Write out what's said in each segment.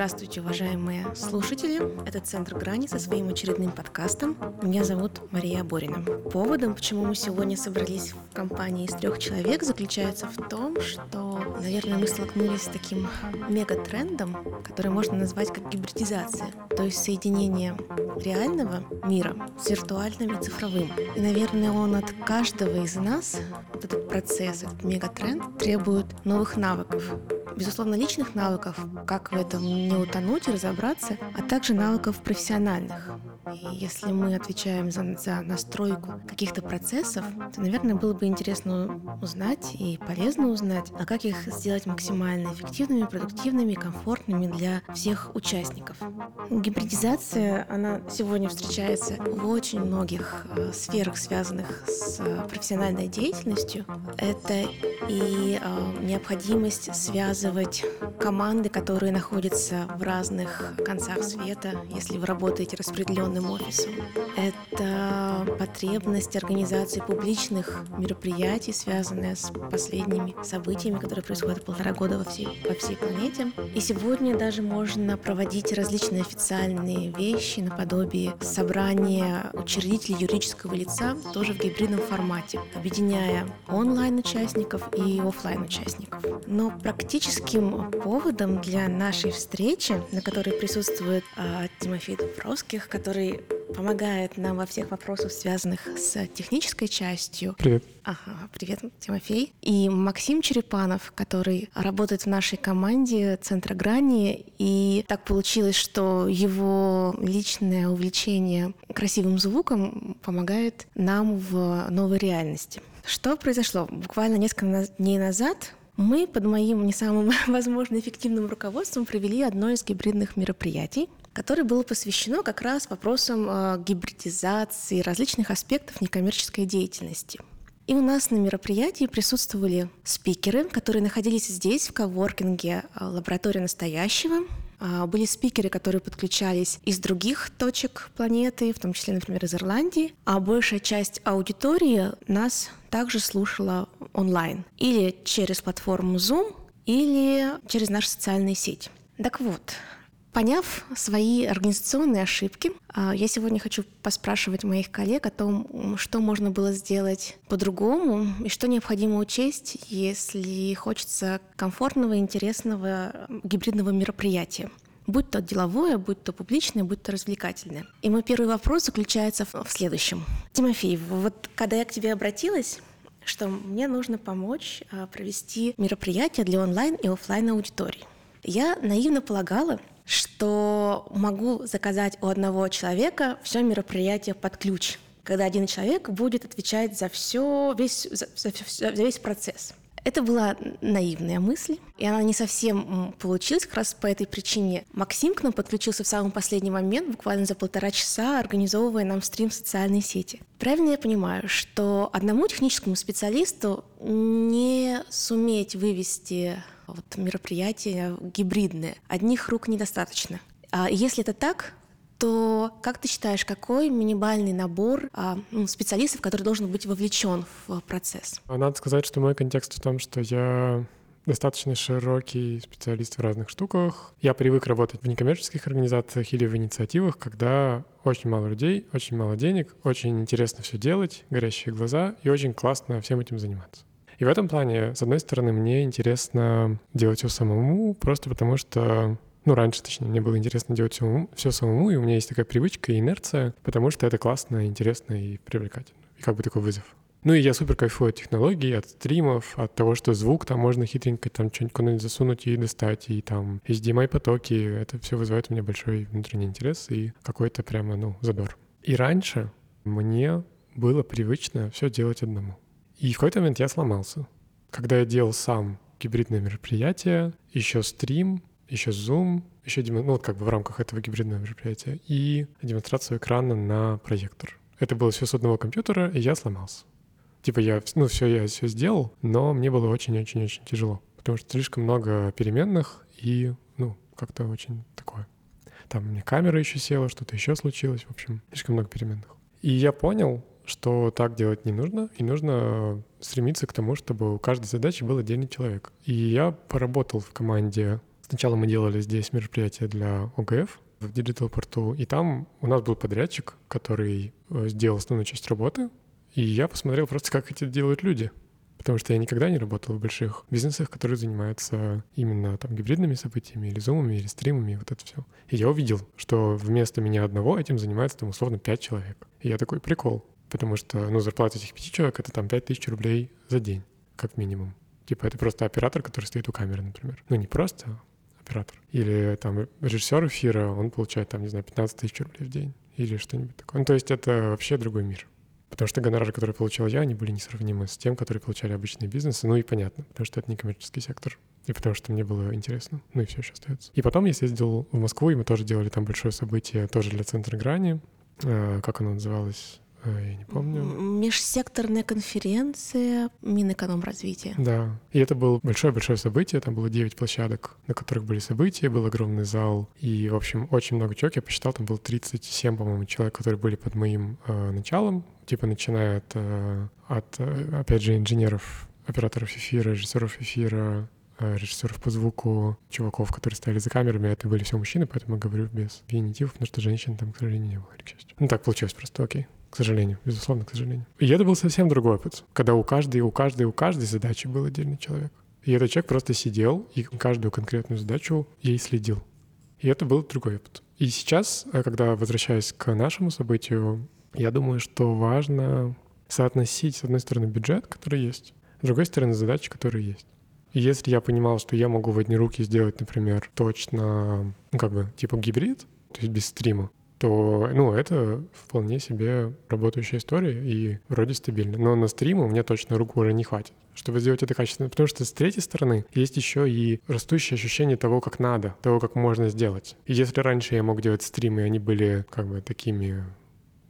Здравствуйте, уважаемые слушатели. Это «Центр грани» со своим очередным подкастом. Меня зовут Мария Борина. Поводом, почему мы сегодня собрались в компании из трех человек, заключается в том, что, наверное, мы столкнулись с таким мегатрендом, который можно назвать как гибридизация, то есть соединение реального мира с виртуальным и цифровым. И, наверное, он от каждого из нас, вот этот процесс, этот мегатренд, требует новых навыков, безусловно, личных навыков, как в этом не утонуть и разобраться, а также навыков профессиональных. Если мы отвечаем за, за настройку каких-то процессов, то, наверное, было бы интересно узнать и полезно узнать, а как их сделать максимально эффективными, продуктивными, комфортными для всех участников. Гибридизация, она сегодня встречается в очень многих э, сферах, связанных с э, профессиональной деятельностью. Это и э, необходимость связывать команды, которые находятся в разных концах света, если вы работаете распределенным главным офисом. Это потребность организации публичных мероприятий, связанная с последними событиями, которые происходят полтора года во всей, по всей планете. И сегодня даже можно проводить различные официальные вещи наподобие собрания учредителей юридического лица тоже в гибридном формате, объединяя онлайн-участников и офлайн-участников. Но практическим поводом для нашей встречи, на которой присутствует э, Тимофей Дубровских, который помогает нам во всех вопросах, связанных с технической частью. Привет. Ага, привет, Тимофей. И Максим Черепанов, который работает в нашей команде Центра Грани. И так получилось, что его личное увлечение красивым звуком помогает нам в новой реальности. Что произошло? Буквально несколько дней назад мы под моим не самым, возможно, эффективным руководством провели одно из гибридных мероприятий, которое было посвящено как раз вопросам э, гибридизации различных аспектов некоммерческой деятельности. И у нас на мероприятии присутствовали спикеры, которые находились здесь, в коворкинге э, «Лаборатория настоящего». А, были спикеры, которые подключались из других точек планеты, в том числе, например, из Ирландии. А большая часть аудитории нас также слушала онлайн. Или через платформу Zoom, или через наши социальные сети. Так вот, Поняв свои организационные ошибки, а, я сегодня хочу поспрашивать моих коллег о том, что можно было сделать по-другому и что необходимо учесть, если хочется комфортного, интересного гибридного мероприятия будь то деловое, будь то публичное, будь то развлекательное. И мой первый вопрос заключается в следующем. Тимофей, вот когда я к тебе обратилась, что мне нужно помочь а, провести мероприятие для онлайн и офлайн аудитории. Я наивно полагала, что могу заказать у одного человека все мероприятие под ключ, когда один человек будет отвечать за все, весь, за, за, за весь процесс. Это была наивная мысль, и она не совсем получилась как раз по этой причине. Максим к нам подключился в самый последний момент, буквально за полтора часа, организовывая нам стрим в социальной сети. Правильно я понимаю, что одному техническому специалисту не суметь вывести вот мероприятия гибридные. Одних рук недостаточно. А если это так, то как ты считаешь, какой минимальный набор а, ну, специалистов, который должен быть вовлечен в процесс? Надо сказать, что мой контекст в том, что я достаточно широкий специалист в разных штуках. Я привык работать в некоммерческих организациях или в инициативах, когда очень мало людей, очень мало денег, очень интересно все делать, горящие глаза и очень классно всем этим заниматься. И в этом плане, с одной стороны, мне интересно делать все самому, просто потому что ну, раньше, точнее, мне было интересно делать все, все самому, и у меня есть такая привычка и инерция, потому что это классно, интересно и привлекательно. И как бы такой вызов. Ну и я супер кайфую от технологий, от стримов, от того, что звук там можно хитренько там что-нибудь куда-нибудь засунуть и достать, и там HDMI-потоки. Это все вызывает у меня большой внутренний интерес и какой-то прямо, ну, задор. И раньше мне было привычно все делать одному. И в какой-то момент я сломался. Когда я делал сам гибридное мероприятие, еще стрим, еще Zoom, еще демо... ну, вот как бы в рамках этого гибридного мероприятия, и демонстрацию экрана на проектор. Это было все с одного компьютера, и я сломался. Типа я, ну, все, я все сделал, но мне было очень-очень-очень тяжело, потому что слишком много переменных и, ну, как-то очень такое. Там меня камера еще села, что-то еще случилось, в общем, слишком много переменных. И я понял, что так делать не нужно, и нужно стремиться к тому, чтобы у каждой задачи был отдельный человек. И я поработал в команде Сначала мы делали здесь мероприятие для ОГФ в Digital порту, и там у нас был подрядчик, который э, сделал основную часть работы, и я посмотрел просто, как это делают люди. Потому что я никогда не работал в больших бизнесах, которые занимаются именно там гибридными событиями, или зумами, или стримами, вот это все. И я увидел, что вместо меня одного этим занимается там условно пять человек. И я такой, прикол. Потому что, ну, зарплата этих пяти человек — это там пять тысяч рублей за день, как минимум. Типа это просто оператор, который стоит у камеры, например. Ну, не просто оператор. Или там режиссер эфира, он получает там, не знаю, 15 тысяч рублей в день или что-нибудь такое. Ну, то есть это вообще другой мир. Потому что гонорары, которые получал я, они были несравнимы с тем, которые получали обычные бизнесы. Ну и понятно, потому что это не коммерческий сектор. И потому что мне было интересно. Ну и все еще остается. И потом я съездил в Москву, и мы тоже делали там большое событие, тоже для Центра Грани. Э, как оно называлось? Э, я не помню. Межсекторная конференция Минэкономразвития. Да. И это было большое-большое событие. Там было 9 площадок, на которых были события, был огромный зал. И, в общем, очень много человек. Я посчитал, там было 37, по-моему, человек, которые были под моим э, началом. Типа начиная от, э, от, опять же, инженеров, операторов эфира, режиссеров эфира, режиссеров по звуку, чуваков, которые стояли за камерами, это были все мужчины, поэтому я говорю без генитивов, потому что женщин там, к сожалению, не было, к счастью. Ну так получилось просто, окей к сожалению, безусловно, к сожалению. И это был совсем другой опыт, когда у каждой, у каждой, у каждой задачи был отдельный человек. И этот человек просто сидел и каждую конкретную задачу ей следил. И это был другой опыт. И сейчас, э, когда возвращаясь к нашему событию, я думаю, что важно соотносить, с одной стороны, бюджет, который есть, с другой стороны, задачи, которые есть. И если я понимал, что я могу в одни руки сделать, например, точно, ну, как бы, типа гибрид, то есть без стрима, то, ну, это вполне себе работающая история и вроде стабильно. Но на стриму мне точно рук уже не хватит, чтобы сделать это качественно. Потому что с третьей стороны есть еще и растущее ощущение того, как надо, того, как можно сделать. И если раньше я мог делать стримы, и они были как бы такими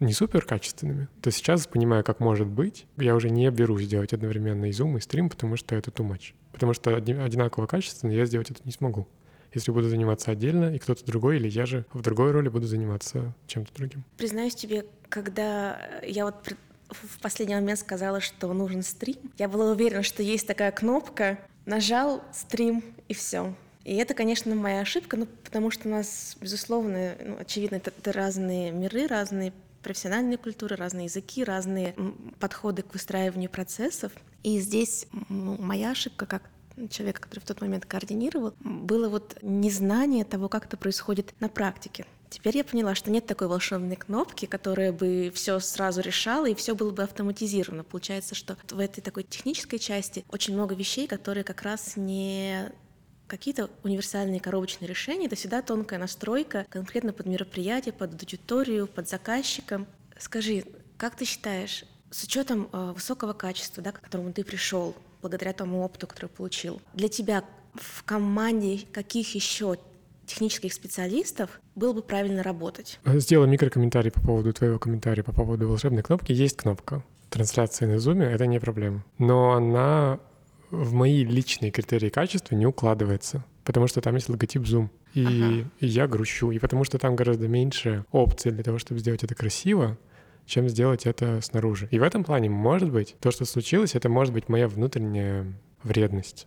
не супер качественными, то сейчас, понимая, как может быть, я уже не берусь сделать одновременно и зум, и стрим, потому что это too much. Потому что одинаково качественно я сделать это не смогу если буду заниматься отдельно, и кто-то другой, или я же в другой роли буду заниматься чем-то другим. Признаюсь тебе, когда я вот в последний момент сказала, что нужен стрим, я была уверена, что есть такая кнопка, нажал стрим и все. И это, конечно, моя ошибка, ну, потому что у нас, безусловно, ну, очевидно, это, это разные миры, разные профессиональные культуры, разные языки, разные подходы к выстраиванию процессов. И здесь моя ошибка как человека, который в тот момент координировал, было вот незнание того, как это происходит на практике. Теперь я поняла, что нет такой волшебной кнопки, которая бы все сразу решала, и все было бы автоматизировано. Получается, что в этой такой технической части очень много вещей, которые как раз не какие-то универсальные коробочные решения, это всегда тонкая настройка конкретно под мероприятие, под аудиторию, под заказчика. Скажи, как ты считаешь, с учетом э, высокого качества, да, к которому ты пришел, благодаря тому опыту, который получил. Для тебя в команде каких еще технических специалистов было бы правильно работать? Сделай микрокомментарий по поводу твоего комментария по поводу волшебной кнопки. Есть кнопка трансляции на зуме, это не проблема. Но она в мои личные критерии качества не укладывается, потому что там есть логотип Zoom. И, ага. и я грущу. И потому что там гораздо меньше опций для того, чтобы сделать это красиво, чем сделать это снаружи. И в этом плане, может быть, то, что случилось, это может быть моя внутренняя вредность.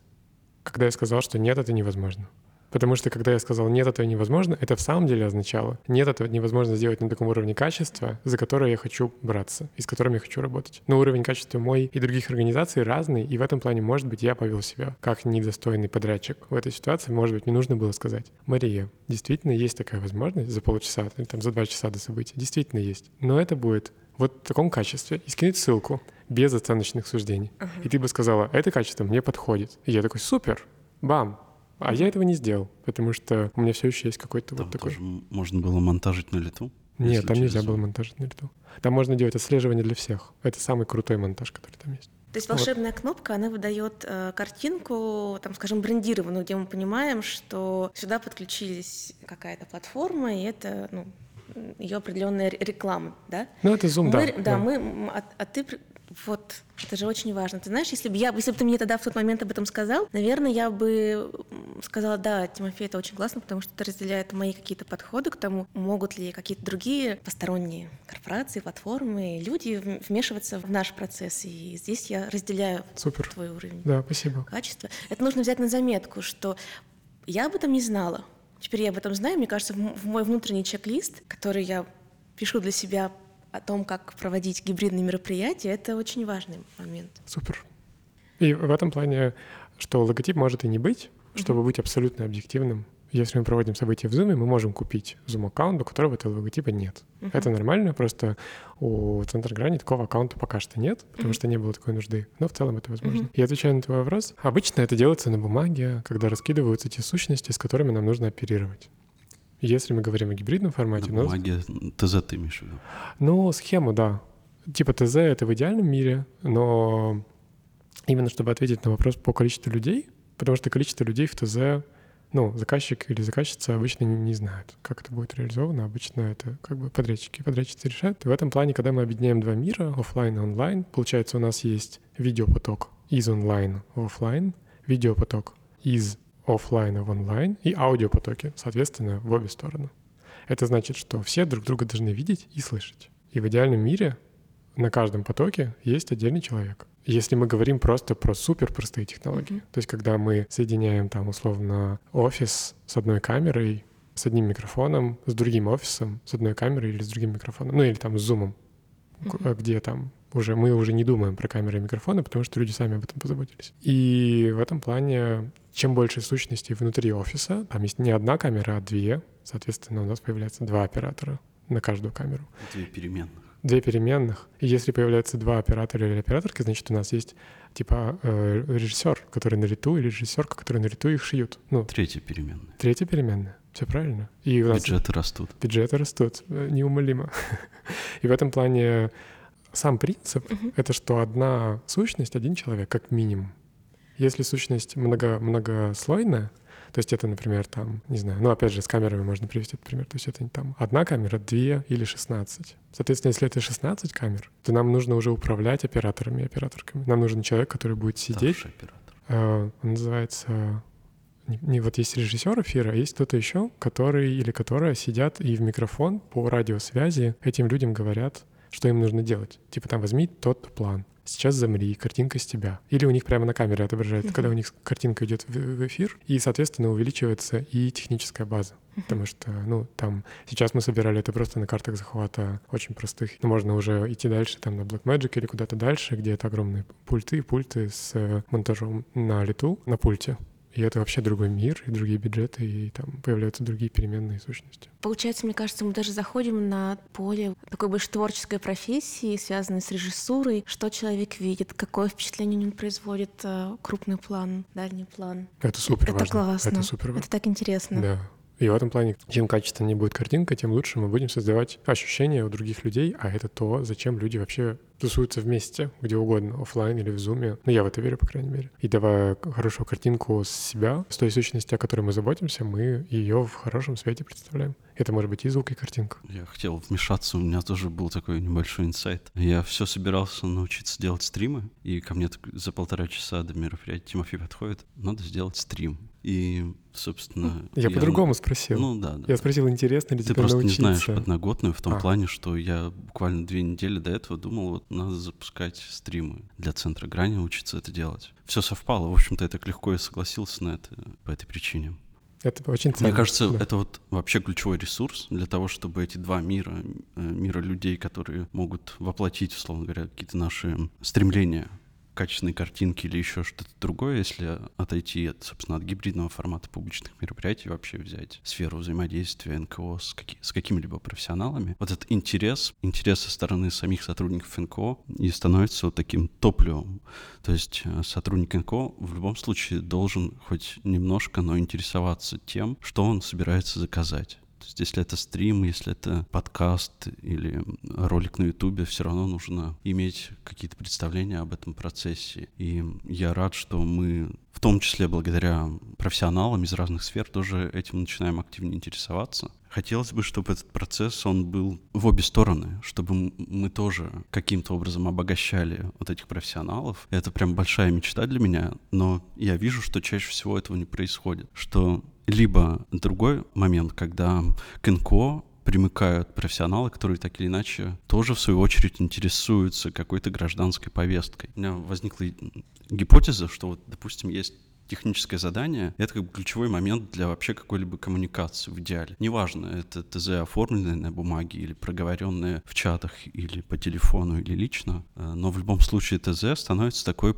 Когда я сказал, что нет, это невозможно. Потому что когда я сказал «нет, этого невозможно», это в самом деле означало «нет, этого невозможно сделать на таком уровне качества, за которое я хочу браться и с которым я хочу работать». Но уровень качества мой и других организаций разный, и в этом плане, может быть, я повел себя как недостойный подрядчик. В этой ситуации, может быть, мне нужно было сказать «Мария, действительно есть такая возможность за полчаса, или там за два часа до события, действительно есть, но это будет вот в таком качестве и скинуть ссылку без оценочных суждений. Uh-huh. И ты бы сказала, это качество мне подходит. И я такой, супер, бам, а я этого не сделал, потому что у меня все еще есть какой-то там вот такой... Тоже можно было монтажить на лету? Нет, там нельзя было монтажить на лету. Там можно делать отслеживание для всех. Это самый крутой монтаж, который там есть. То есть волшебная вот. кнопка, она выдает э, картинку, там, скажем, брендированную, где мы понимаем, что сюда подключились какая-то платформа, и это, ну, ее определенная реклама, да? Ну, это Zoom, мы, да. Да, да. мы, а, а ты вот, это же очень важно. Ты знаешь, если бы я, если бы ты мне тогда в тот момент об этом сказал, наверное, я бы сказала, да, Тимофей, это очень классно, потому что это разделяет мои какие-то подходы к тому, могут ли какие-то другие посторонние корпорации, платформы, люди вмешиваться в наш процесс. И здесь я разделяю Супер. твой уровень да, спасибо. качества. Это нужно взять на заметку, что Я об этом не знала. Теперь я об этом знаю. Мне кажется, в мой внутренний чек-лист, который я пишу для себя о том, как проводить гибридные мероприятия, это очень важный момент. Супер. И в этом плане, что логотип может и не быть, чтобы mm-hmm. быть абсолютно объективным, если мы проводим события в Zoom, мы можем купить Zoom-аккаунт, у которого этого логотипа нет. Uh-huh. Это нормально, просто у Центра Грани такого аккаунта пока что нет, потому uh-huh. что не было такой нужды. Но в целом это возможно. Uh-huh. И отвечая на твой вопрос, обычно это делается на бумаге, когда раскидываются те сущности, с которыми нам нужно оперировать. Если мы говорим о гибридном формате... На бумаге ТЗ ты имеешь в виду? Ну, схему, да. Типа ТЗ — это в идеальном мире, но именно чтобы ответить на вопрос по количеству людей, потому что количество людей в ТЗ ну, заказчик или заказчица обычно не, не знают, как это будет реализовано. Обычно это как бы подрядчики, подрядчицы решают. И в этом плане, когда мы объединяем два мира, офлайн и онлайн, получается, у нас есть видеопоток из онлайн в офлайн, видеопоток из офлайна в онлайн и аудиопотоки, соответственно, в обе стороны. Это значит, что все друг друга должны видеть и слышать. И в идеальном мире на каждом потоке есть отдельный человек. Если мы говорим просто про супер простые технологии, mm-hmm. то есть когда мы соединяем там условно офис с одной камерой, с одним микрофоном, с другим офисом, с одной камерой или с другим микрофоном, ну или там с зумом, mm-hmm. где там уже мы уже не думаем про камеры и микрофоны, потому что люди сами об этом позаботились. И в этом плане, чем больше сущностей внутри офиса, там есть не одна камера, а две, соответственно, у нас появляется два оператора на каждую камеру. Две переменных две переменных. И если появляются два оператора или операторки, значит, у нас есть типа э, режиссер, который на лету, или режиссер, который на лету их шьют. Ну, третья переменная. Третья переменная. Все правильно. И у нас бюджеты растут. Бюджеты растут, э, неумолимо. И в этом плане сам принцип uh-huh. — это что одна сущность, один человек, как минимум. Если сущность много, многослойная, то есть это, например, там, не знаю, ну, опять же, с камерами можно привести этот пример. То есть это там одна камера, две или 16. Соответственно, если это 16 камер, то нам нужно уже управлять операторами и операторками. Нам нужен человек, который будет сидеть. оператор. Э, он называется... Не, не, вот есть режиссер эфира, а есть кто-то еще, который или которая сидят и в микрофон по радиосвязи этим людям говорят, что им нужно делать. Типа там возьми тот план, сейчас замри, картинка с тебя. Или у них прямо на камере отображается, uh-huh. когда у них картинка идет в, в эфир, и, соответственно, увеличивается и техническая база. Uh-huh. Потому что, ну, там, сейчас мы собирали это просто на картах захвата очень простых. Но можно уже идти дальше, там, на Blackmagic или куда-то дальше, где это огромные пульты, пульты с э, монтажом на лету, на пульте. И это вообще другой мир, и другие бюджеты, и там появляются другие переменные сущности. Получается, мне кажется, мы даже заходим на поле такой больше творческой профессии, связанной с режиссурой. Что человек видит, какое впечатление он производит, э, крупный план, дальний план. Это супер Это важно. классно. Это супер важно. Это так интересно. Да. И в этом плане, чем качественнее будет картинка, тем лучше мы будем создавать ощущения у других людей, а это то, зачем люди вообще тусуются вместе, где угодно, офлайн или в зуме. Ну, я в это верю, по крайней мере. И давая хорошую картинку с себя, с той сущности, о которой мы заботимся, мы ее в хорошем свете представляем. Это может быть и звук, и картинка. Я хотел вмешаться, у меня тоже был такой небольшой инсайт. Я все собирался научиться делать стримы, и ко мне за полтора часа до мероприятия Тимофей подходит, надо сделать стрим. И, собственно... Я, я по-другому спросил. Ну да, да. Я спросил, интересно ли Ты тебе просто научиться. не знаешь подноготную в том а. плане, что я буквально две недели до этого думал, вот надо запускать стримы для Центра Грани, учиться это делать. Все совпало, в общем-то, я так легко и согласился на это по этой причине. Это очень ценно. Мне кажется, да. это вот вообще ключевой ресурс для того, чтобы эти два мира, э, мира людей, которые могут воплотить, условно говоря, какие-то наши стремления качественной картинки или еще что-то другое, если отойти, от, собственно, от гибридного формата публичных мероприятий, вообще взять сферу взаимодействия НКО с, каки, с какими-либо профессионалами, вот этот интерес, интерес со стороны самих сотрудников НКО и становится вот таким топливом. То есть э, сотрудник НКО в любом случае должен хоть немножко, но интересоваться тем, что он собирается заказать. То есть если это стрим, если это подкаст или ролик на ютубе, все равно нужно иметь какие-то представления об этом процессе. И я рад, что мы в том числе благодаря профессионалам из разных сфер тоже этим начинаем активнее интересоваться. Хотелось бы, чтобы этот процесс, он был в обе стороны, чтобы мы тоже каким-то образом обогащали вот этих профессионалов. Это прям большая мечта для меня, но я вижу, что чаще всего этого не происходит. Что либо другой момент, когда к НКО примыкают профессионалы, которые так или иначе тоже в свою очередь интересуются какой-то гражданской повесткой. У меня возникла гипотеза, что вот, допустим, есть техническое задание — это как бы ключевой момент для вообще какой-либо коммуникации в идеале. Неважно, это ТЗ, оформленное на бумаге или проговоренное в чатах или по телефону или лично, э, но в любом случае ТЗ становится такой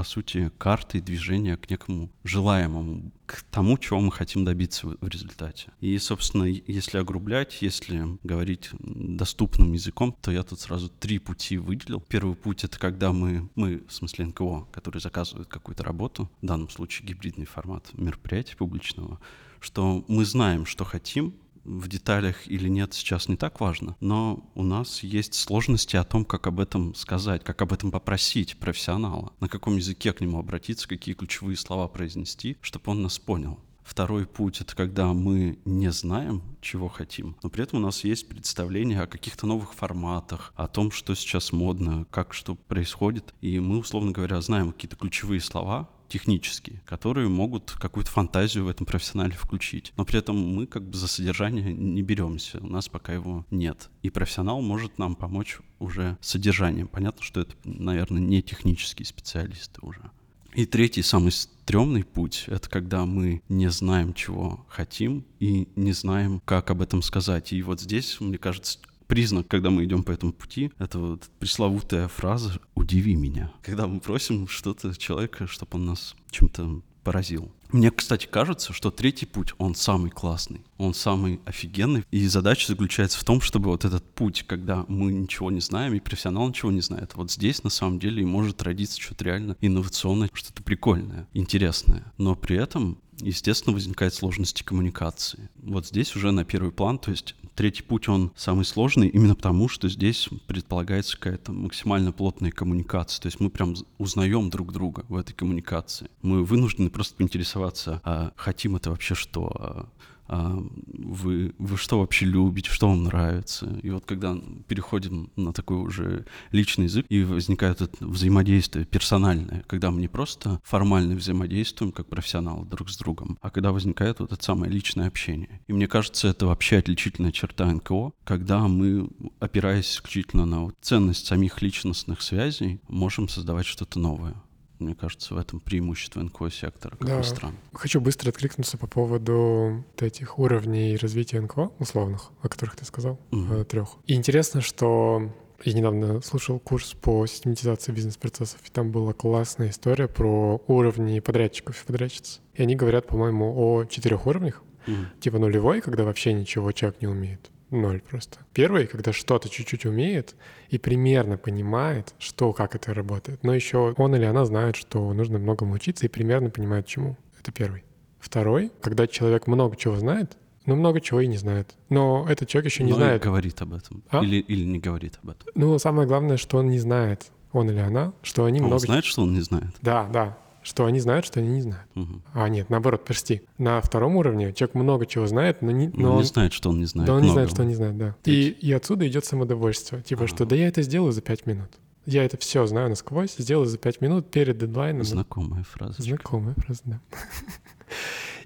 по сути, картой движения к некому желаемому, к тому, чего мы хотим добиться в, результате. И, собственно, если огрублять, если говорить доступным языком, то я тут сразу три пути выделил. Первый путь — это когда мы, мы, в смысле НКО, который заказывает какую-то работу, в данном случае гибридный формат мероприятия публичного, что мы знаем, что хотим, в деталях или нет, сейчас не так важно, но у нас есть сложности о том, как об этом сказать, как об этом попросить профессионала, на каком языке к нему обратиться, какие ключевые слова произнести, чтобы он нас понял. Второй путь — это когда мы не знаем, чего хотим, но при этом у нас есть представление о каких-то новых форматах, о том, что сейчас модно, как что происходит, и мы, условно говоря, знаем какие-то ключевые слова, технические, которые могут какую-то фантазию в этом профессионале включить. Но при этом мы как бы за содержание не беремся, у нас пока его нет. И профессионал может нам помочь уже содержанием. Понятно, что это, наверное, не технические специалисты уже. И третий, самый стрёмный путь — это когда мы не знаем, чего хотим, и не знаем, как об этом сказать. И вот здесь, мне кажется, признак, когда мы идем по этому пути, это вот пресловутая фраза «удиви меня». Когда мы просим что-то человека, чтобы он нас чем-то поразил. Мне, кстати, кажется, что третий путь, он самый классный, он самый офигенный. И задача заключается в том, чтобы вот этот путь, когда мы ничего не знаем, и профессионал ничего не знает, вот здесь на самом деле и может родиться что-то реально инновационное, что-то прикольное, интересное. Но при этом естественно, возникают сложности коммуникации. Вот здесь уже на первый план, то есть Третий путь, он самый сложный именно потому, что здесь предполагается какая-то максимально плотная коммуникация. То есть мы прям узнаем друг друга в этой коммуникации. Мы вынуждены просто поинтересоваться, а хотим это вообще что, а вы, вы что вообще любите, что вам нравится. И вот когда переходим на такой уже личный язык, и возникает это взаимодействие персональное, когда мы не просто формально взаимодействуем как профессионалы друг с другом, а когда возникает вот это самое личное общение. И мне кажется, это вообще отличительная черта НКО, когда мы, опираясь исключительно на вот ценность самих личностных связей, можем создавать что-то новое. Мне кажется, в этом преимущество НКО-сектора, как да. ни странно. Хочу быстро откликнуться по поводу этих уровней развития НКО условных, о которых ты сказал, угу. трех. И интересно, что я недавно слушал курс по систематизации бизнес-процессов, и там была классная история про уровни подрядчиков и подрядчиц. И они говорят, по-моему, о четырех уровнях. Mm. Типа нулевой, когда вообще ничего человек не умеет ноль просто. Первый, когда что-то чуть-чуть умеет и примерно понимает, что, как это работает. Но еще он или она знает, что нужно многому учиться и примерно понимает, чему. Это первый. Второй, когда человек много чего знает, но много чего и не знает. Но этот человек еще не но знает. говорит об этом. А? Или, или не говорит об этом. Ну, самое главное, что он не знает, он или она, что они он много... Он знает, что он не знает? Да, да что они знают, что они не знают. Угу. А нет, наоборот, прости. На втором уровне человек много чего знает, но не... Но он не знает, что он не знает. Да, он не знает, что он не знает, да. И, и отсюда идет самодовольство. Типа, а. что да я это сделаю за пять минут. Я это все знаю насквозь, сделаю за пять минут перед дедлайном. Знакомая фраза. Знакомая фраза, да.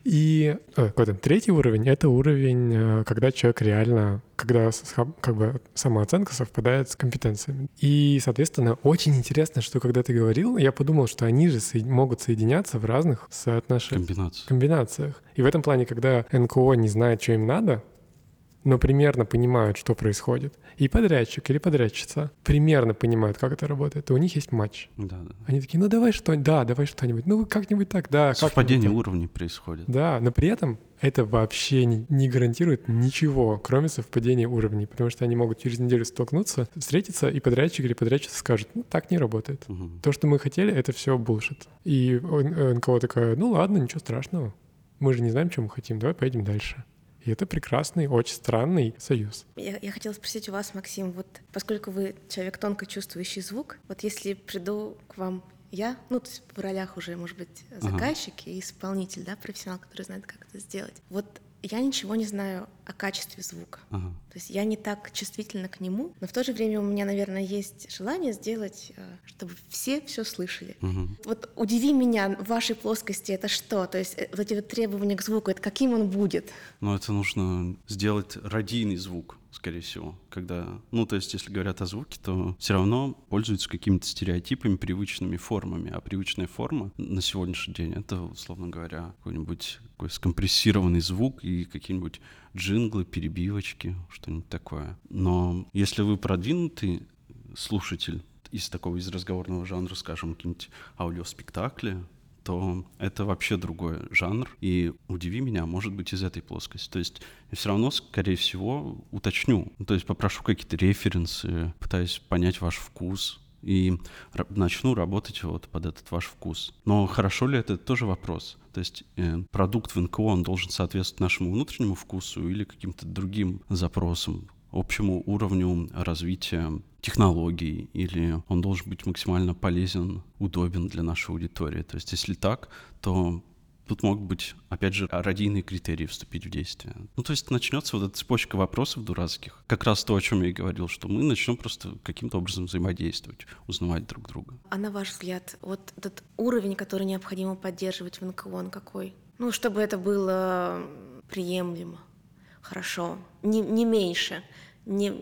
И э, какой то третий уровень — это уровень, э, когда человек реально, когда как бы самооценка совпадает с компетенциями. И, соответственно, очень интересно, что когда ты говорил, я подумал, что они же со- могут соединяться в разных соотношениях. Комбинациях. комбинациях. И в этом плане, когда НКО не знает, что им надо, но примерно понимают, что происходит. И подрядчик или подрядчица примерно понимают, как это работает. И у них есть матч. Да, да. Они такие, ну давай что-нибудь, да, давай что-нибудь, ну как-нибудь так, да. Совпадение уровней происходит. Да, но при этом это вообще не, не гарантирует ничего, кроме совпадения уровней, потому что они могут через неделю столкнуться, встретиться, и подрядчик или подрядчица скажет, ну так не работает. Угу. То, что мы хотели, это все булшит. И НКО такая, ну ладно, ничего страшного. Мы же не знаем, что мы хотим, давай поедем дальше. И это прекрасный, очень странный союз. Я, я хотела спросить у вас, Максим, вот поскольку вы человек тонко чувствующий звук, вот если приду к вам я, ну, то есть в ролях уже, может быть, заказчик ага. и исполнитель, да, профессионал, который знает, как это сделать. Вот я ничего не знаю о качестве звука. Ага. То есть я не так чувствительна к нему, но в то же время у меня, наверное, есть желание сделать, э, чтобы все все слышали. Ага. Вот удиви меня в вашей плоскости это что? То есть э, вот эти вот требования к звуку, это каким он будет? Ну, это нужно сделать радийный звук скорее всего, когда, ну, то есть, если говорят о звуке, то все равно пользуются какими-то стереотипами, привычными формами, а привычная форма на сегодняшний день — это, условно говоря, какой-нибудь такой скомпрессированный звук и какие-нибудь джинглы, перебивочки, что-нибудь такое. Но если вы продвинутый слушатель из такого, из разговорного жанра, скажем, какие-нибудь аудиоспектакли, то это вообще другой жанр. И удиви меня, может быть, из этой плоскости. То есть я все равно, скорее всего, уточню. То есть попрошу какие-то референсы, пытаюсь понять ваш вкус, и начну работать вот под этот ваш вкус. Но хорошо ли это, это тоже вопрос. То есть э, продукт в НКО, он должен соответствовать нашему внутреннему вкусу или каким-то другим запросам, общему уровню развития технологий, или он должен быть максимально полезен, удобен для нашей аудитории. То есть если так, то Тут могут быть, опять же, радийные критерии вступить в действие. Ну, то есть начнется вот эта цепочка вопросов дурацких. Как раз то, о чем я и говорил, что мы начнем просто каким-то образом взаимодействовать, узнавать друг друга. А на ваш взгляд, вот этот уровень, который необходимо поддерживать в НКО, он какой? Ну, чтобы это было приемлемо, хорошо, не, не меньше, не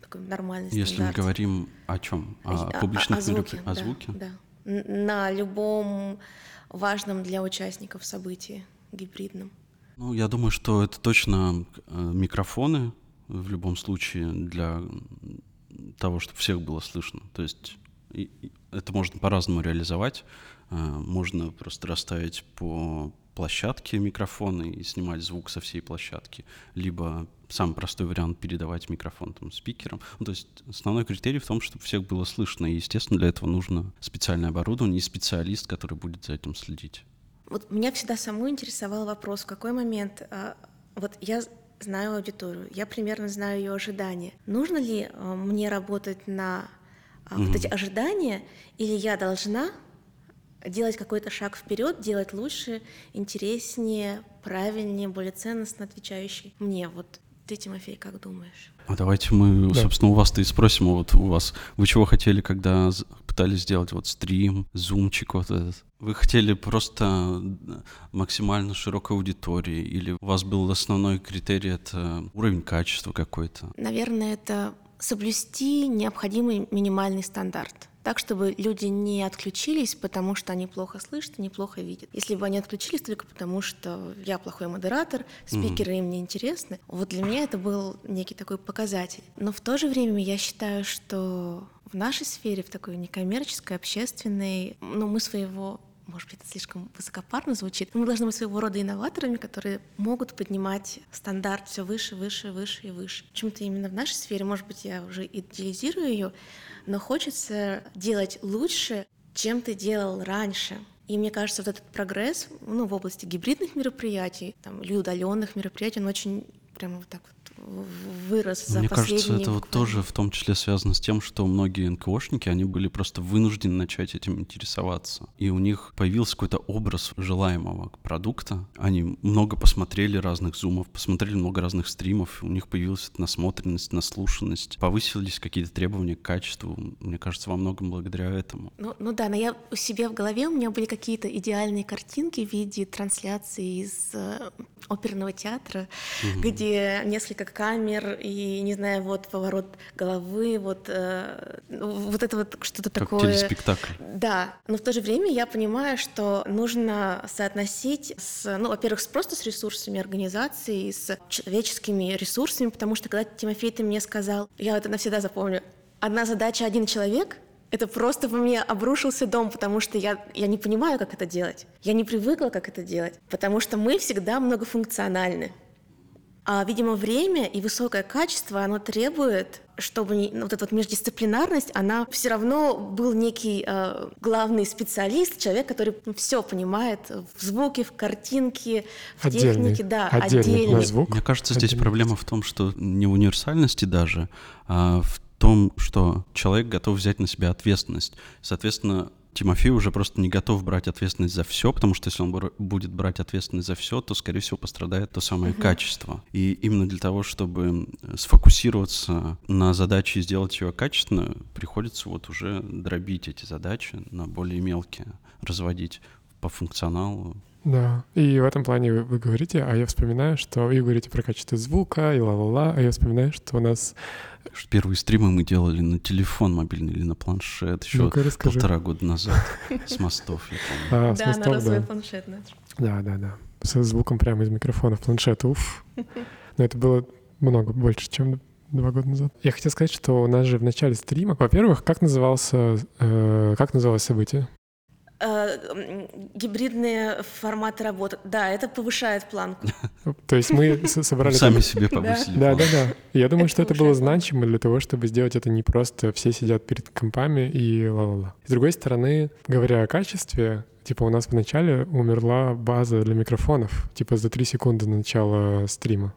такой нормальный Если стандарт. мы говорим о чем? О, о публичных о, о звуке? О звуке? Да. На любом важном для участников событии гибридном. Ну, я думаю, что это точно э, микрофоны в любом случае для того, чтобы всех было слышно. То есть это можно по-разному реализовать. Э, можно просто расставить по площадке микрофоны и снимать звук со всей площадки, либо самый простой вариант передавать микрофон там спикерам. Ну, то есть основной критерий в том, чтобы всех было слышно, и, естественно, для этого нужно специальное оборудование и специалист, который будет за этим следить. Вот меня всегда саму интересовал вопрос, в какой момент, а, вот я знаю аудиторию, я примерно знаю ее ожидания. Нужно ли а, мне работать на mm вот эти ожидания, или я должна делать какой-то шаг вперед, делать лучше, интереснее, правильнее, более ценностно отвечающий мне. Вот ты, Тимофей, как думаешь? А давайте мы, да. собственно, у вас-то и спросим, вот у вас, вы чего хотели, когда пытались сделать вот стрим, зумчик вот этот? Вы хотели просто максимально широкой аудитории, или у вас был основной критерий это уровень качества какой-то? Наверное, это соблюсти необходимый минимальный стандарт так, чтобы люди не отключились, потому что они плохо слышат, неплохо видят. Если бы они отключились только потому, что я плохой модератор, спикеры mm-hmm. им не интересны, вот для меня это был некий такой показатель. Но в то же время я считаю, что в нашей сфере, в такой некоммерческой, общественной, ну, мы своего может быть, это слишком высокопарно звучит, мы должны быть своего рода инноваторами, которые могут поднимать стандарт все выше, выше, выше и выше. Почему-то именно в нашей сфере, может быть, я уже идеализирую ее, но хочется делать лучше, чем ты делал раньше. И мне кажется, вот этот прогресс ну, в области гибридных мероприятий там, или удаленных мероприятий, он очень прямо вот так вот вырос за Мне последние... кажется, это вот тоже в том числе связано с тем, что многие НКОшники, они были просто вынуждены начать этим интересоваться. И у них появился какой-то образ желаемого продукта. Они много посмотрели разных зумов, посмотрели много разных стримов, у них появилась эта насмотренность, наслушанность, повысились какие-то требования к качеству. Мне кажется, во многом благодаря этому. Ну, ну да, но я у себя в голове, у меня были какие-то идеальные картинки в виде трансляции из э, оперного театра, угу. где несколько камер и, не знаю, вот поворот головы, вот, э, вот это вот что-то как такое. телеспектакль. Да, но в то же время я понимаю, что нужно соотносить с, ну, во-первых, с просто с ресурсами организации, с человеческими ресурсами, потому что когда Тимофей ты мне сказал, я это навсегда запомню, одна задача один человек, это просто во мне обрушился дом, потому что я, я не понимаю, как это делать. Я не привыкла, как это делать, потому что мы всегда многофункциональны. А, видимо, время и высокое качество, оно требует, чтобы не, ну, вот эта вот междисциплинарность, она все равно был некий э, главный специалист, человек, который все понимает в звуке, в картинке, в отдельный, технике, да. Звук. Мне кажется, здесь отдельный. проблема в том, что не в универсальности даже, а в том, что человек готов взять на себя ответственность. Соответственно, Тимофей уже просто не готов брать ответственность за все, потому что если он будет брать ответственность за все, то, скорее всего, пострадает то самое uh-huh. качество. И именно для того, чтобы сфокусироваться на задаче и сделать ее качественно, приходится вот уже дробить эти задачи на более мелкие, разводить по функционалу Да. И в этом плане вы, вы говорите, а я вспоминаю, что вы говорите про качество звука и ла-ла-ла, а я вспоминаю, что у нас... Первые стримы мы делали на телефон мобильный или на планшет еще полтора года назад с мостов, я помню. А, Да, мостов, на розовый да. планшет. да. Да, да, да. Со звуком прямо из микрофона в планшет. Уф. Но это было много больше, чем два года назад. Я хотел сказать, что у нас же в начале стрима, во-первых, как назывался, э, как называлось событие? Э, Гибридные форматы работы. Да, это повышает планку. То есть мы собрали... Сами себе повысили. Да, да, да. Я думаю, что это было значимо для того, чтобы сделать это не просто все сидят перед компами и ла-ла-ла. С другой стороны, говоря о качестве, типа у нас вначале умерла база для микрофонов, типа за три секунды до начала стрима.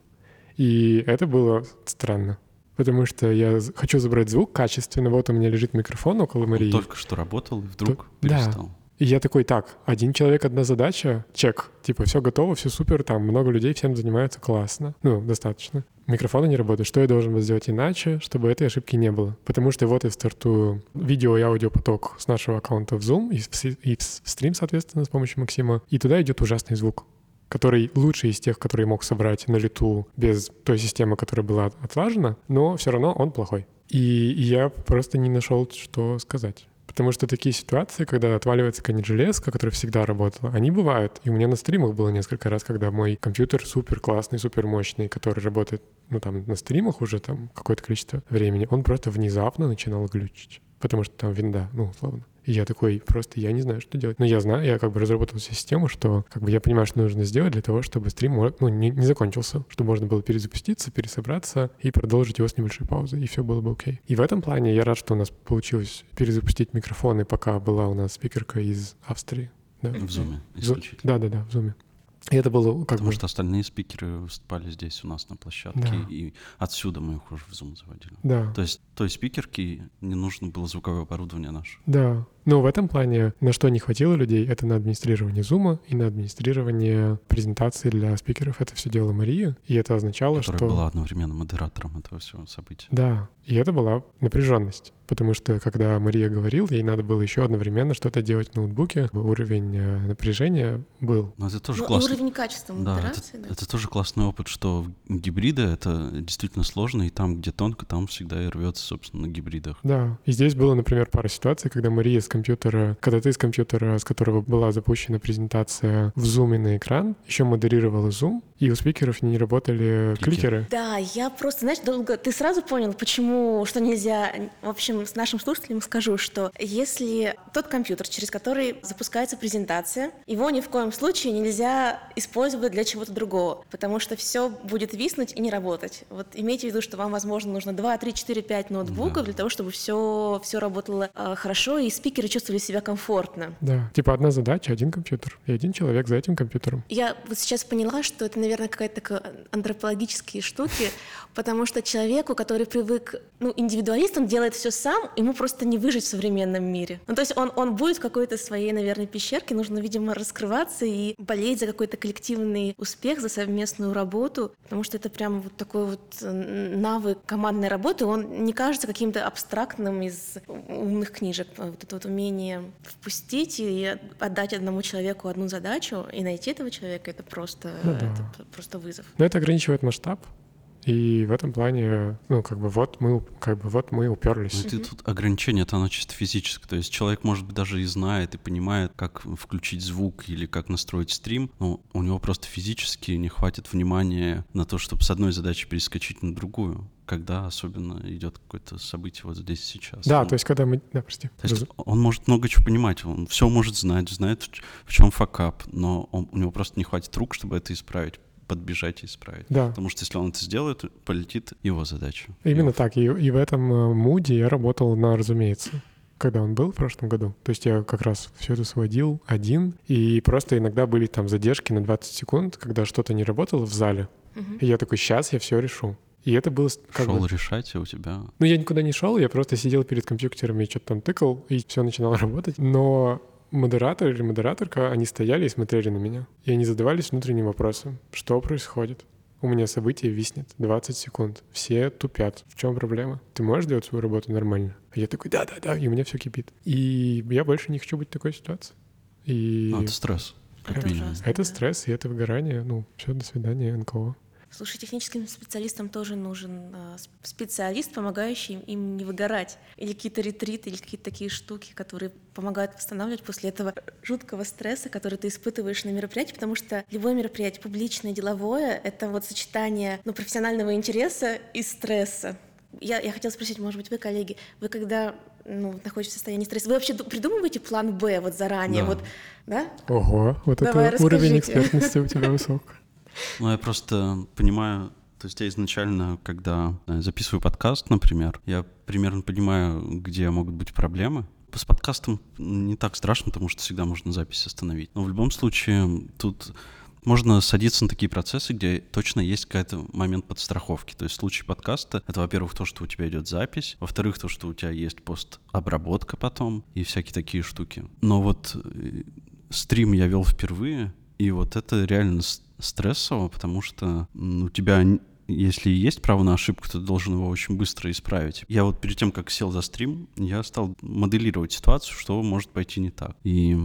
И это было странно. Потому что я хочу забрать звук качественно, вот у меня лежит микрофон около Он Марии. только что работал и вдруг То- да. И я такой, так, один человек, одна задача, чек. Типа, все готово, все супер, там много людей, всем занимаются, классно. Ну, достаточно. Микрофоны не работают. Что я должен был сделать иначе, чтобы этой ошибки не было? Потому что вот я стартую видео и аудиопоток с нашего аккаунта в Zoom и в, и в стрим, соответственно, с помощью Максима. И туда идет ужасный звук который лучший из тех, которые мог собрать на лету без той системы, которая была отлажена, но все равно он плохой. И я просто не нашел, что сказать. Потому что такие ситуации, когда отваливается какая-нибудь железка, которая всегда работала, они бывают. И у меня на стримах было несколько раз, когда мой компьютер супер классный, супер мощный, который работает, ну там на стримах уже там какое-то количество времени, он просто внезапно начинал глючить. Потому что там винда, ну, условно. И я такой, просто я не знаю, что делать. Но я знаю, я как бы разработал систему, что как бы я понимаю, что нужно сделать для того, чтобы стрим ну, не, не закончился, чтобы можно было перезапуститься, пересобраться и продолжить его с небольшой паузой, и все было бы окей. И в этом плане я рад, что у нас получилось перезапустить микрофоны, пока была у нас спикерка из Австрии. Да, В зуме исключительно. Да-да-да, в зуме. И это было как Потому бы... что остальные спикеры выступали здесь у нас на площадке, Да. и отсюда мы их уже в Zoom заводили. Да. То есть той спикерке не нужно было звуковое оборудование наше. Да. Но в этом плане на что не хватило людей, это на администрирование зума и на администрирование презентации для спикеров. Это все делала Мария, и это означало, которая что... была одновременно модератором этого всего события. Да, и это была напряженность, потому что когда Мария говорила, ей надо было еще одновременно что-то делать в ноутбуке. Уровень э, напряжения был. Но это тоже Ну, классно. уровень качества Да, это, модерации, да. это тоже классный опыт, что гибриды это действительно сложно, и там, где тонко, там всегда и рвется, собственно, на гибридах. Да, и здесь было, например, пара ситуаций, когда Мария с компьютера, когда ты с компьютера, с которого была запущена презентация в зуме на экран, еще модерировала зум, и у спикеров не работали Кликеры. кликеры. Да, я просто, знаешь, долго... Ты сразу понял, почему, что нельзя... В общем, с нашим слушателям скажу, что если тот компьютер, через который запускается презентация, его ни в коем случае нельзя использовать для чего-то другого, потому что все будет виснуть и не работать. Вот имейте в виду, что вам, возможно, нужно 2, 3, 4, 5 ноутбуков Да. для того, чтобы все, все работало э, хорошо, и спикеры чувствовали себя комфортно. Да, типа одна задача, один компьютер, и один человек за этим компьютером. Я вот сейчас поняла, что это, наверное, какая-то такая антропологические штуки, потому что человеку, который привык, ну, индивидуалист, он делает все сам, ему просто не выжить в современном мире. Ну, то есть он, он будет в какой-то своей, наверное, пещерке, нужно, видимо, раскрываться и болеть за какой-то коллективный успех, за совместную работу, потому что это прям вот такой вот э, навык командной работы, он не кажется каким-то абстрактным из умных книжек. Вот это вот умение впустить и отдать одному человеку одну задачу и найти этого человека, это просто, Ну да. это просто вызов. Но это ограничивает масштаб, и в этом плане, ну, как бы вот мы, как бы вот мы Но уперлись. это тут ограничение, это оно чисто физическое. То есть человек, может быть, даже и знает, и понимает, как включить звук или как настроить стрим, но у него просто физически не хватит внимания на то, чтобы с одной задачи перескочить на другую, когда особенно идет какое-то событие вот здесь и сейчас. Да, Ну, то есть когда мы... Да, прости. То есть он может много чего понимать, он все может знать, знает, в чем факап, но он- у него просто не хватит рук, чтобы это исправить, подбежать и исправить. Да. Потому что если он это сделает, полетит его задача. Именно Его так. И, и в этом э, муде я работал на «Разумеется», когда он был в прошлом году. То есть я как раз все это сводил один, и просто иногда были там задержки на 20 секунд, когда что-то не работало в зале. Мгм. И я такой, сейчас я все решу. И это было как Шел бы... решать, а у тебя Ну, я никуда не шел, я просто сидел перед компьютером и что-то там тыкал, и все начинало работать. Но модератор или модераторка, они стояли и смотрели на меня. И они задавались внутренним вопросом, что происходит? У меня событие виснет 20 секунд. Все тупят. В чем проблема? Ты можешь делать свою работу нормально? А я такой, да-да-да, и у меня все кипит. И я больше не хочу быть в такой ситуации. И Ну, это стресс. как Это ужасно. Это да. стресс, и это выгорание. Ну, все, до свидания, НКО. Слушай, техническим специалистам тоже нужен а, специалист, помогающий им, не выгорать. Или какие-то ретриты, или какие-то такие штуки, которые помогают восстанавливать после этого жуткого стресса, который ты испытываешь на мероприятии, потому что любое мероприятие, публичное, деловое, это вот сочетание ну, профессионального интереса и стресса. Я, я хотела спросить, может быть, вы, коллеги, вы когда ну, находитесь в состоянии стресса, вы вообще ду- придумываете план Б вот заранее, Да. вот, да? Ого, вот Давай, это уровень расскажите. экспертности у тебя высок. Ну, я просто понимаю, то есть я изначально, когда э, записываю подкаст, например, я примерно понимаю, где могут быть проблемы. С подкастом не так страшно, потому что всегда можно запись остановить. Но в любом случае тут можно садиться на такие процессы, где точно есть какой-то момент подстраховки. То есть в случае подкаста это, во-первых, то, что у тебя идет запись, во-вторых, то, что у тебя есть постобработка потом и всякие такие штуки. Но вот э, стрим я вел впервые, и вот это реально стрессово, потому что у тебя, если есть право на ошибку, ты должен его очень быстро исправить. Я вот перед тем, как сел за стрим, я стал моделировать ситуацию, что может пойти не так. И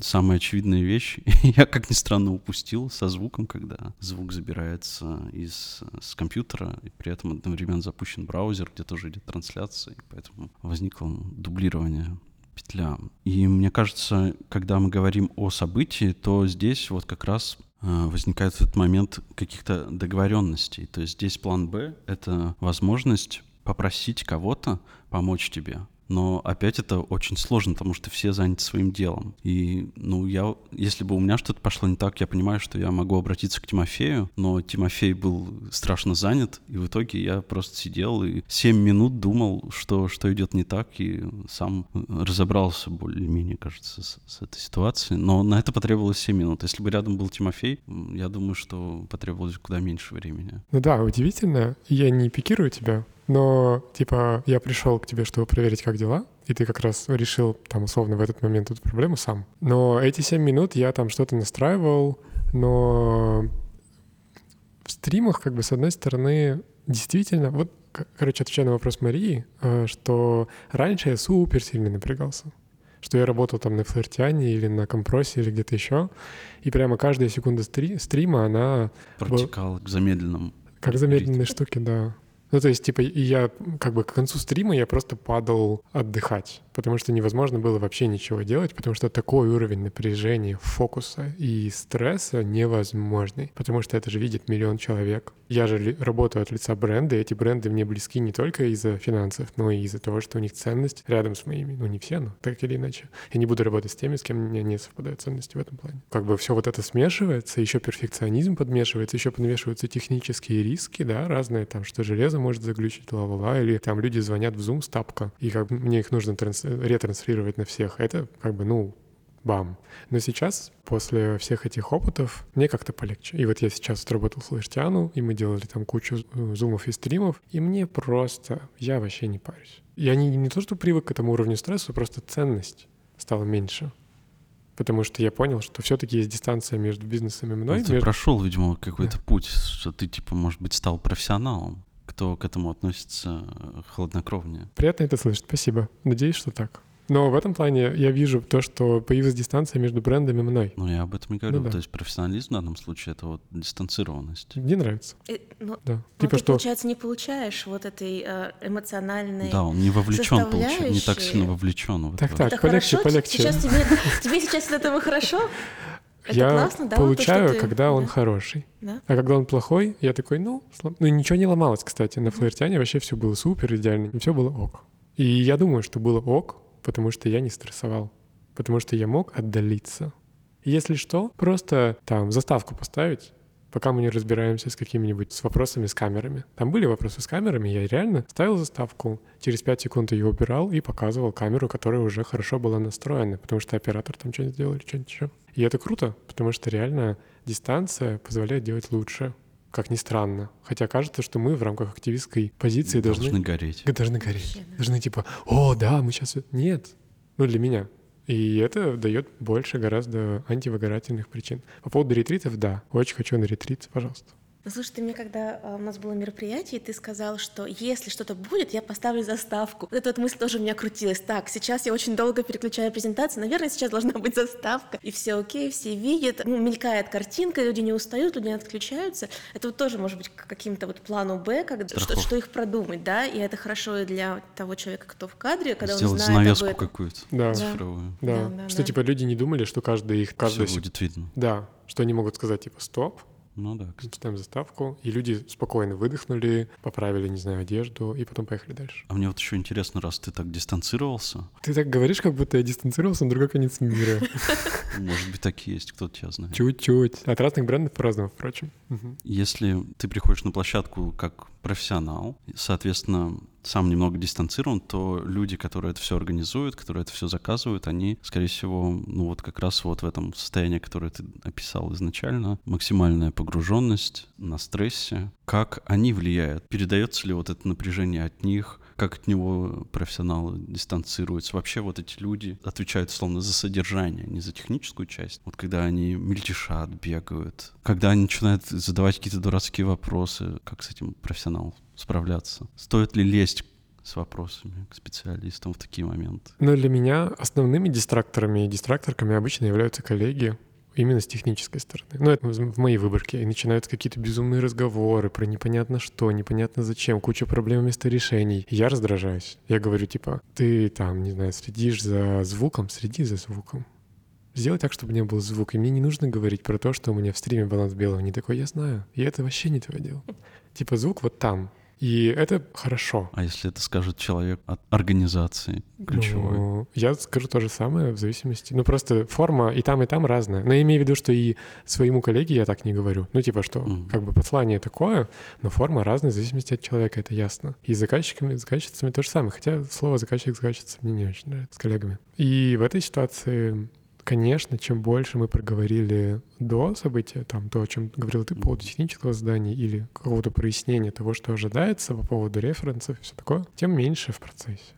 самая очевидная вещь, я, как ни странно, упустил со звуком, когда звук забирается из с компьютера, и при этом одновременно запущен браузер, где тоже идет трансляция, и поэтому возникло дублирование петля. И мне кажется, когда мы говорим о событии, то здесь вот как раз э, возникает этот момент каких-то договоренностей. То есть здесь план Б — это возможность попросить кого-то помочь тебе. Но опять это очень сложно, потому что все заняты своим делом. И, ну, я, если бы у меня что-то пошло не так, я понимаю, что я могу обратиться к Тимофею, но Тимофей был страшно занят, и в итоге я просто сидел и 7 минут думал, что, что идет не так, и сам разобрался более-менее, кажется, с, с этой ситуацией. Но на это потребовалось 7 минут. Если бы рядом был Тимофей, я думаю, что потребовалось куда меньше времени. Ну да, удивительно. Я не пикирую тебя, но, типа, я пришел к тебе, чтобы проверить, как дела, и ты как раз решил, там, условно, в этот момент эту проблему сам. Но эти 7 минут я там что-то настраивал, но в стримах, как бы, с одной стороны, действительно, вот, короче, отвечая на вопрос Марии, э, что раньше я супер сильно напрягался что я работал там на флиртяне или на компросе или где-то еще, и прямо каждая секунда стри- стрима, она Протекал к замедленному. как замедленные штуки, да. Ну, то есть, типа, я как бы к концу стрима я просто падал отдыхать, потому что невозможно было вообще ничего делать, потому что такой уровень напряжения, фокуса и стресса невозможный, потому что это же видит миллион человек. Я же работаю от лица бренда, и эти бренды мне близки не только из-за финансов, но и из-за того, что у них ценность рядом с моими. Ну, не все, но так или иначе. Я не буду работать с теми, с кем у меня не совпадают ценности в этом плане. Как бы все вот это смешивается, еще перфекционизм подмешивается, еще подмешиваются технические риски, да, разные там, что железо может заглючить, ла-ла-ла, или там люди звонят в Zoom с тапка, и как мне их нужно транс- ретранслировать на всех. Это как бы, ну, бам. Но сейчас, после всех этих опытов, мне как-то полегче. И вот я сейчас отработал флештиану, и мы делали там кучу э, зумов и стримов, и мне просто, я вообще не парюсь. Я не, не то, что привык к этому уровню стресса, просто ценность стала меньше. Потому что я понял, что все-таки есть дистанция между бизнесом и мной. Ну, ты между- прошел, видимо, какой-то путь, что ты, типа, может быть, стал профессионалом, кто к этому относится э, хладнокровнее. Приятно это слышать, спасибо. Надеюсь, что так. Но в этом плане я вижу то, что появилась дистанция между брендом и мной. Ну, я об этом и говорю. Ну да. То есть профессионализм в данном случае — это вот дистанцированность. Мне нравится, Э, ну, да. ну, типа ты, что... получается, не получаешь вот этой э, эмоциональной... Да, он не вовлечен, получается, не так сильно вовлечен. в Так, это. так. Это полегче, хорошо? полегче. Сейчас тебе, тебе сейчас от этого хорошо? Это я классно, да? вот то, получаю, ты- когда он да, хороший. да? А когда он плохой, я такой, ну, слом- ну ничего не ломалось, кстати. На флиртяне вообще все было супер идеально, все было ок. И я думаю, что было ок, потому что я не стрессовал, потому что я мог отдалиться. Если что, просто там заставку поставить, пока мы не разбираемся с какими-нибудь с вопросами с камерами. Там были вопросы с камерами, я реально ставил заставку, через 5 секунд ее убирал и показывал камеру, которая уже хорошо была настроена, потому что оператор там что-нибудь сделал или что-нибудь еще. И это круто, потому что реально дистанция позволяет делать лучше, как ни странно. Хотя кажется, что мы в рамках активистской позиции должны, должны гореть. должны гореть. Должны типа, о, да, мы сейчас... Нет. Ну, для меня. И это дает больше гораздо антивыгорательных причин. По поводу ретритов, да, очень хочу на ретрит, пожалуйста. Ну, слушай, ты мне когда а, у нас было мероприятие, ты сказал, что если что-то будет, я поставлю заставку. Вот эта вот мысль тоже у меня крутилась. Так, сейчас я очень долго переключаю презентацию, наверное, сейчас должна быть заставка, и все окей, все видят, ну, мелькает картинка, люди не устают, люди не отключаются. Это вот тоже может быть каким-то вот плану Б, как, что, что их продумать, да, и это хорошо и для того человека, кто в кадре, когда Сделать он знает занавеску об этом. какую-то Да. цифровую. Да, Да, да, что да. типа люди не думали, что каждый их... Каждый Все будет видно. Да, что они могут сказать типа стоп, Ну да, кстати. ставим заставку, и люди спокойно выдохнули, поправили, не знаю, одежду, и потом поехали дальше. А мне вот еще интересно, раз ты так дистанцировался, Ты так говоришь, как будто я дистанцировался на другой конец мира. может быть, так и есть, кто тебя знает. Чуть-чуть. От разных брендов по-разному, впрочем. Если ты приходишь на площадку как профессионал, соответственно, сам немного дистанцирован, то люди, которые это все организуют, которые это все заказывают, они, скорее всего, ну вот как раз вот в этом состоянии, которое ты описал изначально, максимальная погруженность на стрессе, как они влияют, передается ли вот это напряжение от них, как от него профессионалы дистанцируются. Вообще вот эти люди отвечают словно за содержание, не за техническую часть. Вот когда они мельтешат, бегают, когда они начинают задавать какие-то дурацкие вопросы, как с этим профессионал справляться? Стоит ли лезть с вопросами к специалистам в такие моменты? Но для меня основными дистракторами и дистракторками обычно являются коллеги именно с технической стороны. Ну, это в моей выборке. И начинаются какие-то безумные разговоры про непонятно что, непонятно зачем, куча проблем вместо решений. Я раздражаюсь. Я говорю, типа, ты там, не знаю, следишь за звуком, следи за звуком. Сделай так, чтобы не был звук. И мне не нужно говорить про то, что у меня в стриме баланс белого не такой. Я знаю. И это вообще не твое дело. Типа звук вот там. И это хорошо. А если это скажет человек от организации ключевой? Ну, я скажу то же самое в зависимости. Ну, просто форма и там, и там разная. Но я имею в виду, что и своему коллеге я так не говорю. Ну, типа, что Мгм. как бы послание такое, но форма разная в зависимости от человека, это ясно. И с заказчиками, с заказчицами то же самое. Хотя слово заказчик, заказчица мне не очень нравится, с коллегами. И в этой ситуации Конечно, чем больше мы проговорили до события, там то, о чем говорил ты по поводу технического задания или какого-то прояснения того, что ожидается по поводу референсов и все такое, тем меньше в процессе.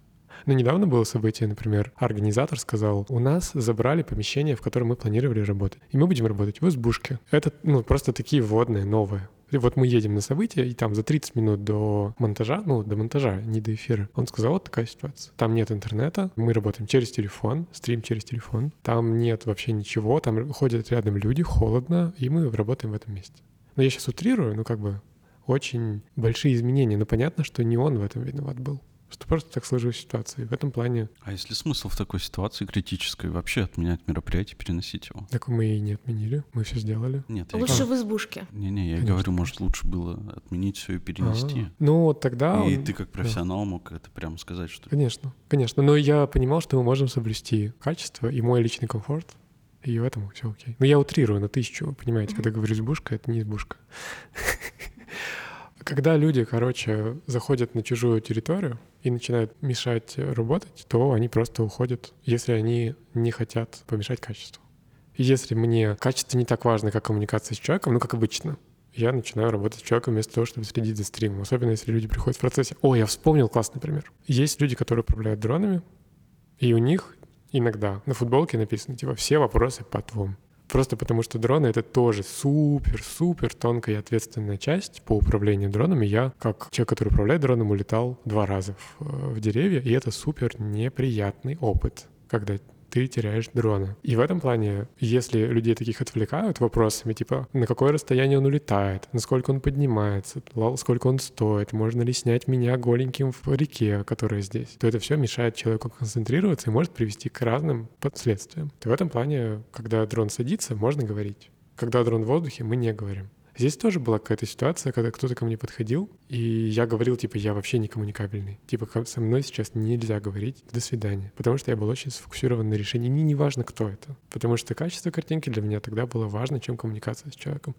Но недавно было событие, например, организатор сказал, у нас забрали помещение, в котором мы планировали работать, и мы будем работать в избушке. Это ну, просто такие вводные, новые. Вот мы едем на событие, и там за 30 минут до монтажа, ну, до монтажа, не до эфира, он сказал, вот такая ситуация. Там нет интернета, мы работаем через телефон, стрим через телефон, там нет вообще ничего, там ходят рядом люди, холодно, и мы работаем в этом месте. Но я сейчас утрирую, ну, как бы очень большие изменения, но понятно, что не он в этом виноват был что просто так сложилась ситуация. И в этом плане... А если смысл в такой ситуации критической вообще отменять мероприятие, переносить его? Так мы и не отменили, мы все сделали. Нет, Лучше я... в избушке. Не-не, я Конечно. говорю, может, лучше было отменить все и перенести. А-а-а. Ну, вот тогда... И он... ты как профессионал да. мог это прямо сказать, что... Конечно, конечно. Но я понимал, что мы можем соблюсти качество и мой личный комфорт. И в этом все окей. Но я утрирую на тысячу, понимаете, mm-hmm. когда говорю избушка, это не избушка. Когда люди, короче, заходят на чужую территорию и начинают мешать работать, то они просто уходят, если они не хотят помешать качеству. И если мне качество не так важно, как коммуникация с человеком, ну, как обычно, я начинаю работать с человеком вместо того, чтобы следить за стримом. Особенно, если люди приходят в процессе. О, я вспомнил классный пример. Есть люди, которые управляют дронами, и у них иногда на футболке написано, типа, все вопросы потом. Просто потому что дроны — это тоже супер-супер тонкая и ответственная часть по управлению дронами. Я, как человек, который управляет дроном, улетал два раза в, в деревья, и это супер неприятный опыт, когда ты теряешь дрона. И в этом плане, если людей таких отвлекают вопросами, типа, на какое расстояние он улетает, насколько он поднимается, сколько он стоит, можно ли снять меня голеньким в реке, которая здесь, то это все мешает человеку концентрироваться и может привести к разным последствиям. То в этом плане, когда дрон садится, можно говорить. Когда дрон в воздухе, мы не говорим. Здесь тоже была какая-то ситуация, когда кто-то ко мне подходил, и я говорил, типа, я вообще не коммуникабельный. Типа, со мной сейчас нельзя говорить «до свидания», потому что я был очень сфокусирован на решении, не, не важно, кто это. Потому что качество картинки для меня тогда было важно, чем коммуникация с человеком.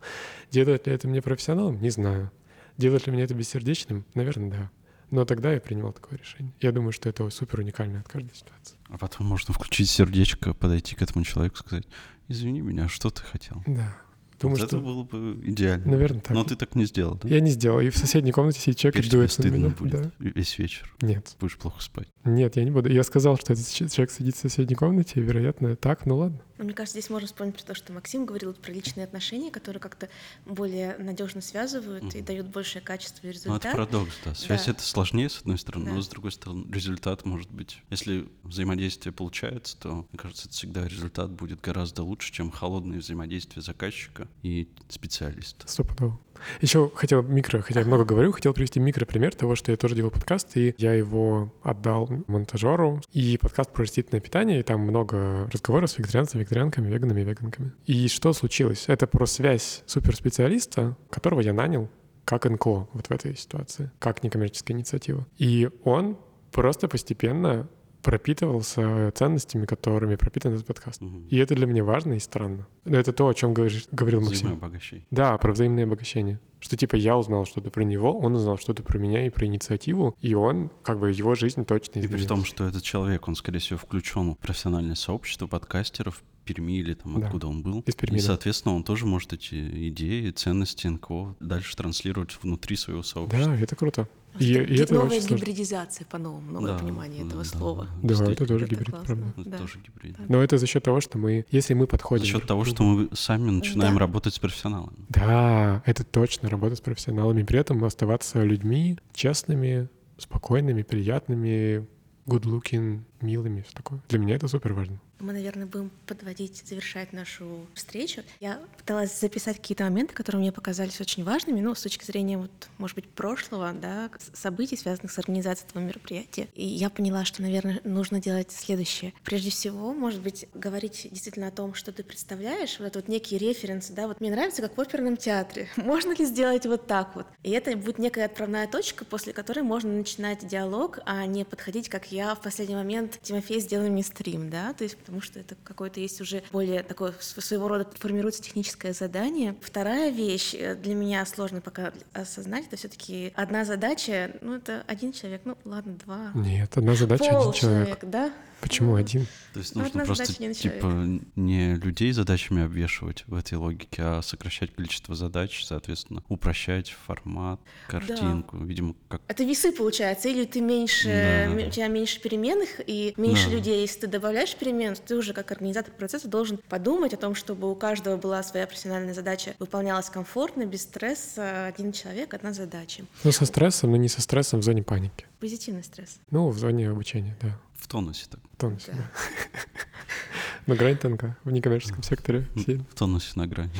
Делает ли это мне профессионалом? Не знаю. Делает ли меня это бессердечным? Наверное, да. Но тогда я принимал такое решение. Я думаю, что это супер уникально от каждой ситуации. А потом можно включить сердечко, подойти к этому человеку и сказать, извини меня, что ты хотел? Да. Думаю, вот что... это было бы идеально. Наверное, так. Но ты так не сделал, да? Я не сделал. И в соседней комнате сидит человек Теперь и дует стыдно меня. будет да. весь вечер. Нет. Будешь плохо спать. Нет, я не буду. Я сказал, что этот человек сидит в соседней комнате, и, вероятно, так, ну ладно. Мне кажется, здесь можно вспомнить про то, что Максим говорил про личные отношения, которые как-то более надежно связывают mm-hmm. и дают большее качество и результат. Ну, это парадокс, да. Связь да. это сложнее, с одной стороны, да. но с другой стороны, результат может быть. Если взаимодействие получается, то, мне кажется, это всегда результат будет гораздо лучше, чем холодное взаимодействие заказчика и специалиста. Стопудово. Еще хотел микро, хотя я много говорю, хотел привести микропример того, что я тоже делал подкаст, и я его отдал монтажеру. И подкаст про растительное питание, и там много разговоров с вегетарианцами, вегетарианками, веганами веганками. И что случилось? Это про связь суперспециалиста, которого я нанял как НКО вот в этой ситуации, как некоммерческая инициатива. И он просто постепенно пропитывался ценностями, которыми пропитан этот подкаст. Угу. И это для меня важно и странно. Но это то, о чем говоришь, говорил Максим. Взаимообогащение. Да, про взаимное обогащение. Что типа я узнал что-то про него, он узнал что-то про меня и про инициативу, и он, как бы, его жизнь точно И изменилась. при том, что этот человек, он, скорее всего, включен в профессиональное сообщество подкастеров, Перми или там Да. откуда он был. Из Перми, и, да. соответственно, он тоже может эти идеи, ценности НКО дальше транслировать внутри своего сообщества. Да, это круто. И, и это новая очень гибридизация по-новому, новое Да, понимание этого да, слова. да, Да, это тоже Это гибрид, классно. правда. Это Да. тоже гибрид. Да. Но это за счет того, что мы, если мы подходим... За счет того, что мы сами начинаем Да. работать с профессионалами. Да, это точно, работа с профессионалами, при этом оставаться людьми честными, спокойными, приятными, good-looking, милыми, все такое. Для меня это супер важно. Мы, наверное, будем подводить, завершать нашу встречу. Я пыталась записать какие-то моменты, которые мне показались очень важными, ну, с точки зрения, вот, может быть, прошлого, да, событий, связанных с организацией этого мероприятия. И я поняла, что, наверное, нужно делать следующее. Прежде всего, может быть, говорить действительно о том, что ты представляешь, вот этот вот некий референс, да, вот мне нравится, как в оперном театре. Можно ли сделать вот так вот? И это будет некая отправная точка, после которой можно начинать диалог, а не подходить, как я в последний момент, Тимофей, сделай мне стрим, да, то есть потому что это какое-то есть уже более такое св- своего рода формируется техническое задание. Вторая вещь э, для меня сложно пока осознать, это все-таки одна задача, ну это один человек, ну ладно, два. Нет, одна задача, один Пол человек. человека, да? Почему один? То есть Ну, нужно одна просто не типа не людей задачами обвешивать в этой логике, а сокращать количество задач, соответственно, упрощать формат, картинку, видимо, как Это весы получается, или ты меньше, Да, да, у тебя меньше переменных и меньше Да. людей. Если ты добавляешь перемен, то ты уже как организатор процесса должен подумать о том, чтобы у каждого была своя профессиональная задача, выполнялась комфортно, без стресса, один человек, одна задача. Ну, со стрессом, но не со стрессом в зоне паники. Позитивный стресс. Ну, в зоне обучения, да. В тонусе так. В тонусе, Да. Но грань тонка в некоммерческом секторе. В тонусе на грани.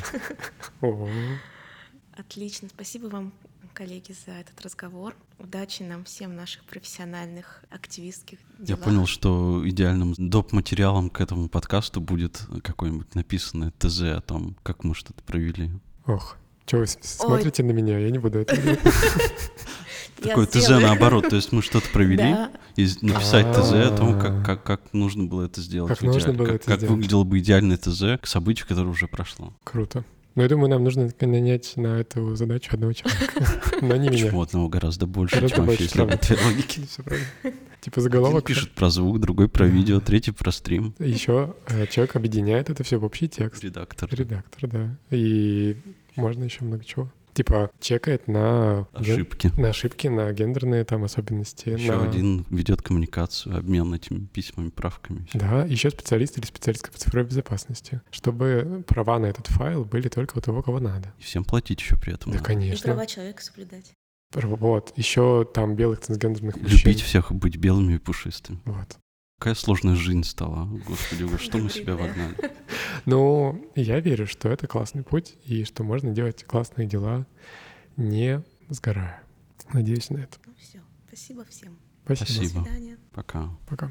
Отлично. Спасибо вам, коллеги, за этот разговор. Удачи нам всем в наших профессиональных активистских Я делах. понял, что идеальным доп. материалом к этому подкасту будет какое-нибудь написанное ТЗ о том, как мы что-то провели. Ох. Че вы смотрите на меня? Я не буду это делать. Такое ТЗ наоборот, то есть мы что-то провели, и написать ТЗ о том, как, как, как нужно было это сделать. Как нужно было это как выглядело бы идеальное ТЗ к событию, которое уже прошло. Круто. Но я думаю, нам нужно нанять на эту задачу одного человека. Но не меня. Почему одного гораздо больше, Гораздо чем больше, вообще, если. Всё правильно. Типа Один заголовок. пишет про звук, другой про видео, третий про стрим. Еще э, человек объединяет это все в общий текст. Редактор. Редактор, да. И можно еще много чего. Типа чекает на ген- Ошибки. на ошибки, на гендерные там особенности. Еще на- один ведет коммуникацию, обмен этими письмами, правками. всё. Да, еще специалист или специалистка по цифровой безопасности, чтобы права на этот файл были только у того, кого надо. И всем платить еще при этом. Да, надо. И конечно. права человека соблюдать. Вот. Еще там белых трансгендерных мужчин. Любить всех, быть белыми и пушистыми. Вот. Какая сложная жизнь стала. Господи, во что мы себя вогнали? Ну, я верю, что это классный путь, и что можно делать классные дела, не сгорая. Надеюсь на это. Ну все. Спасибо всем. Спасибо. Спасибо. До свидания. Пока. Пока.